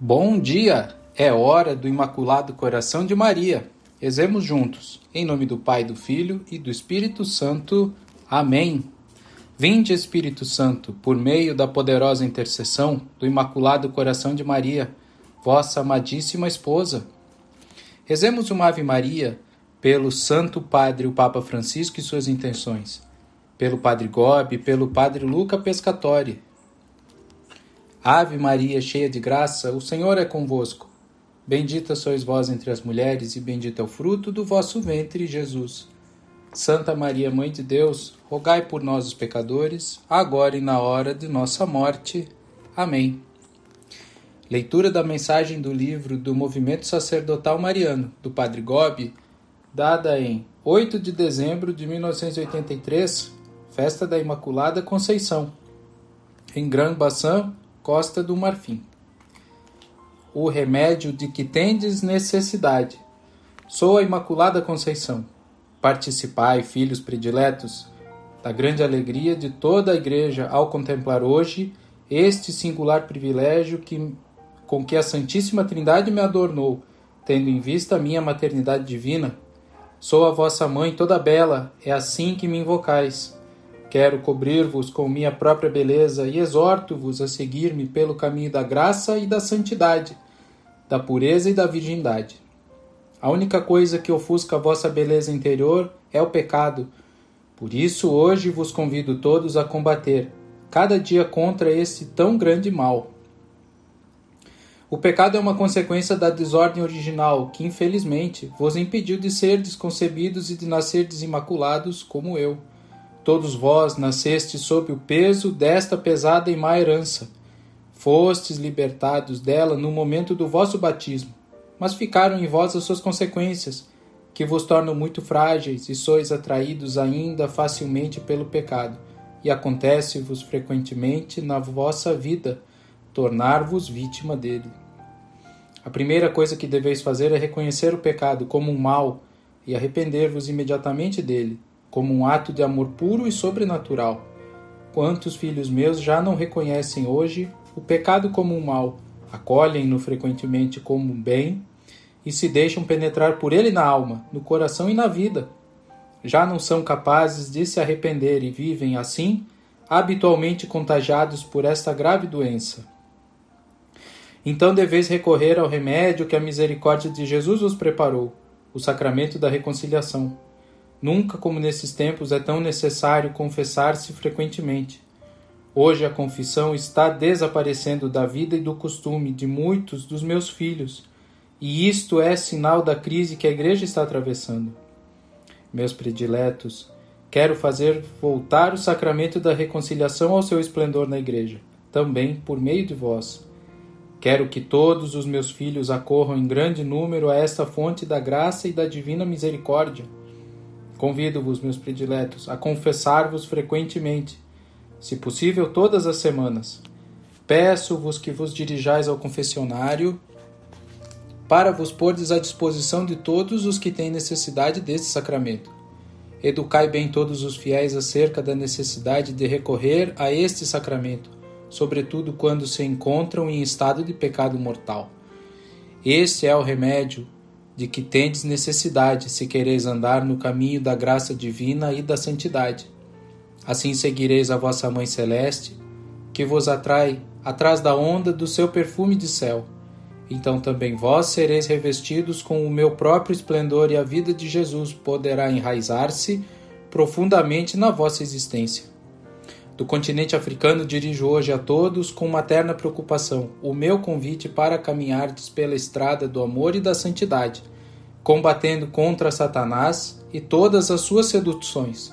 Bom dia! É hora do Imaculado Coração de Maria. Rezemos juntos. Em nome do Pai, do Filho e do Espírito Santo. Amém. Vinde, Espírito Santo, por meio da poderosa intercessão do Imaculado Coração de Maria, vossa amadíssima esposa. Rezemos uma Ave Maria pelo Santo Padre, o Papa Francisco e suas intenções, pelo Padre Gobi, pelo Padre Luca Pescatori, Ave Maria, cheia de graça, o Senhor é convosco. Bendita sois vós entre as mulheres, e bendito é o fruto do vosso ventre, Jesus. Santa Maria, Mãe de Deus, rogai por nós, os pecadores, agora e na hora de nossa morte. Amém. Leitura da mensagem do livro do Movimento Sacerdotal Mariano, do Padre Gobi, dada em 8 de dezembro de 1983, festa da Imaculada Conceição, em Grand Bassin, Costa do Marfim. O remédio de que tendes necessidade. Sou a Imaculada Conceição. Participai, filhos prediletos, da grande alegria de toda a Igreja ao contemplar hoje este singular privilégio que, com que a Santíssima Trindade me adornou, tendo em vista a minha maternidade divina. Sou a vossa mãe toda bela, é assim que me invocais. Quero cobrir-vos com minha própria beleza e exorto-vos a seguir-me pelo caminho da graça e da santidade, da pureza e da virgindade. A única coisa que ofusca a vossa beleza interior é o pecado. Por isso, hoje vos convido todos a combater, cada dia contra esse tão grande mal. O pecado é uma consequência da desordem original que, infelizmente, vos impediu de ser desconcebidos e de nascer desimaculados como eu. Todos vós nascestes sob o peso desta pesada e má herança. Fostes libertados dela no momento do vosso batismo, mas ficaram em vós as suas consequências, que vos tornam muito frágeis e sois atraídos ainda facilmente pelo pecado, e acontece-vos frequentemente na vossa vida tornar-vos vítima dele. A primeira coisa que deveis fazer é reconhecer o pecado como um mal e arrepender-vos imediatamente dele como um ato de amor puro e sobrenatural. Quantos filhos meus já não reconhecem hoje o pecado como um mal, acolhem-no frequentemente como um bem e se deixam penetrar por ele na alma, no coração e na vida. Já não são capazes de se arrepender e vivem assim, habitualmente contagiados por esta grave doença. Então deveis recorrer ao remédio que a misericórdia de Jesus vos preparou, o sacramento da reconciliação. Nunca como nesses tempos é tão necessário confessar-se frequentemente. Hoje a confissão está desaparecendo da vida e do costume de muitos dos meus filhos, e isto é sinal da crise que a Igreja está atravessando. Meus prediletos, quero fazer voltar o sacramento da reconciliação ao seu esplendor na Igreja, também por meio de vós. Quero que todos os meus filhos acorram em grande número a esta fonte da graça e da divina misericórdia Convido-vos, meus prediletos, a confessar-vos frequentemente, se possível todas as semanas. Peço-vos que vos dirijais ao confessionário para vos pordes à disposição de todos os que têm necessidade deste sacramento. Educai bem todos os fiéis acerca da necessidade de recorrer a este sacramento, sobretudo quando se encontram em estado de pecado mortal. Este é o remédio de que tendes necessidade se quereis andar no caminho da graça divina e da santidade. Assim seguireis a vossa Mãe Celeste, que vos atrai atrás da onda do seu perfume de céu. Então também vós sereis revestidos com o meu próprio esplendor e a vida de Jesus poderá enraizar-se profundamente na vossa existência. Do continente africano dirijo hoje a todos com materna preocupação o meu convite para caminhardes pela estrada do amor e da santidade, combatendo contra Satanás e todas as suas seduções.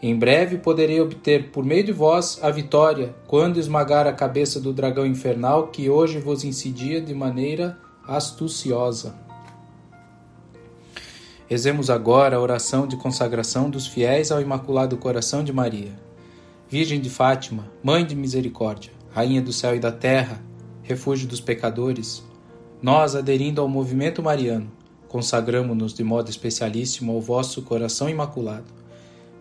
Em breve poderei obter por meio de vós a vitória quando esmagar a cabeça do dragão infernal que hoje vos incidia de maneira astuciosa. Rezemos agora a oração de consagração dos fiéis ao Imaculado Coração de Maria. Virgem de Fátima, Mãe de Misericórdia, Rainha do céu e da terra, refúgio dos pecadores, nós, aderindo ao movimento mariano, consagramo-nos de modo especialíssimo ao vosso coração imaculado.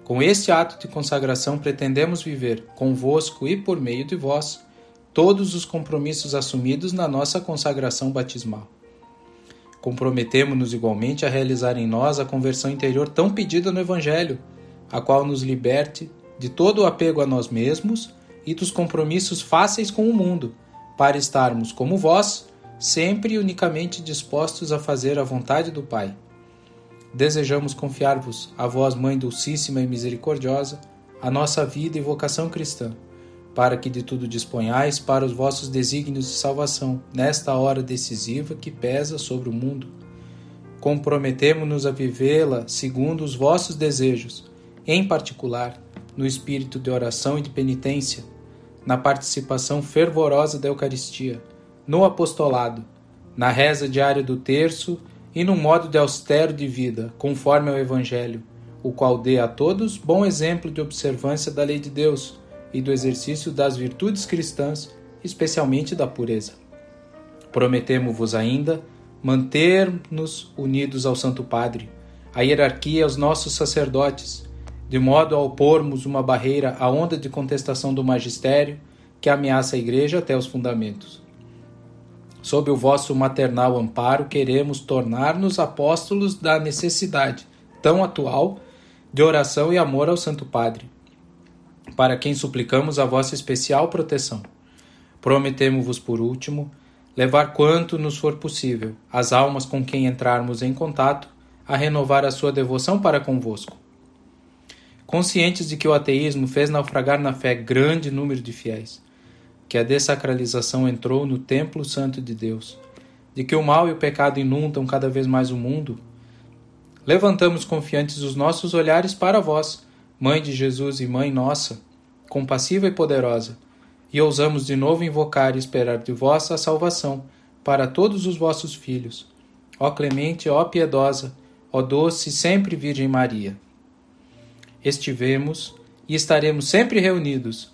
Com este ato de consagração, pretendemos viver convosco e por meio de vós todos os compromissos assumidos na nossa consagração batismal. Comprometemo-nos igualmente a realizar em nós a conversão interior tão pedida no Evangelho, a qual nos liberte de todo o apego a nós mesmos e dos compromissos fáceis com o mundo, para estarmos, como vós, sempre e unicamente dispostos a fazer a vontade do Pai. Desejamos confiar-vos, a vós, Mãe Dulcíssima e Misericordiosa, a nossa vida e vocação cristã, para que de tudo disponhais para os vossos desígnios de salvação, nesta hora decisiva que pesa sobre o mundo. Comprometemo-nos a vivê-la segundo os vossos desejos, em particular, no espírito de oração e de penitência, na participação fervorosa da Eucaristia, no apostolado, na reza diária do terço e no modo de austero de vida, conforme ao Evangelho, o qual dê a todos bom exemplo de observância da lei de Deus e do exercício das virtudes cristãs, especialmente da pureza. Prometemo-vos ainda manter-nos unidos ao Santo Padre, à hierarquia e aos nossos sacerdotes, de modo a opormos uma barreira à onda de contestação do magistério que ameaça a Igreja até os fundamentos. Sob o vosso maternal amparo, queremos tornar-nos apóstolos da necessidade, tão atual, de oração e amor ao Santo Padre, para quem suplicamos a vossa especial proteção. Prometemos-vos, por último, levar quanto nos for possível as almas com quem entrarmos em contato a renovar a sua devoção para convosco. Conscientes de que o ateísmo fez naufragar na fé grande número de fiéis, que a desacralização entrou no templo santo de Deus, de que o mal e o pecado inundam cada vez mais o mundo, levantamos confiantes os nossos olhares para vós, Mãe de Jesus e Mãe nossa, compassiva e poderosa, e ousamos de novo invocar e esperar de vós a salvação para todos os vossos filhos. Ó clemente, ó piedosa, ó doce sempre Virgem Maria. Estivemos e estaremos sempre reunidos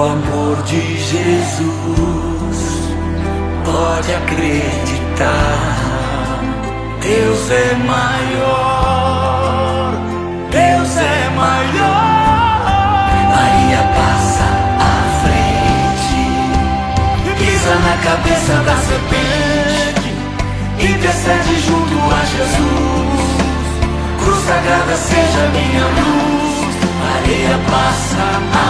no amor de Jesus. Pode acreditar, Deus é maior. Deus é maior. Maria passa à frente, pisa na cabeça da serpente, intercede junto a Jesus. Cruz sagrada seja minha luz. Maria passa à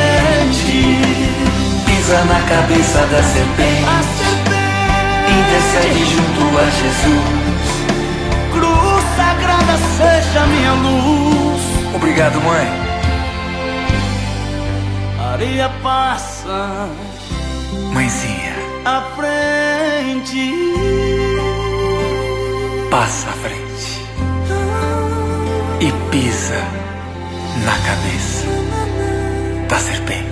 pisa na cabeça da serpente, a serpente, intercede junto a Jesus. cruz sagrada seja minha luz. Obrigado, mãe. Maria passa Mãezinha, à frente. passa à frente e pisa na cabeça da serpente.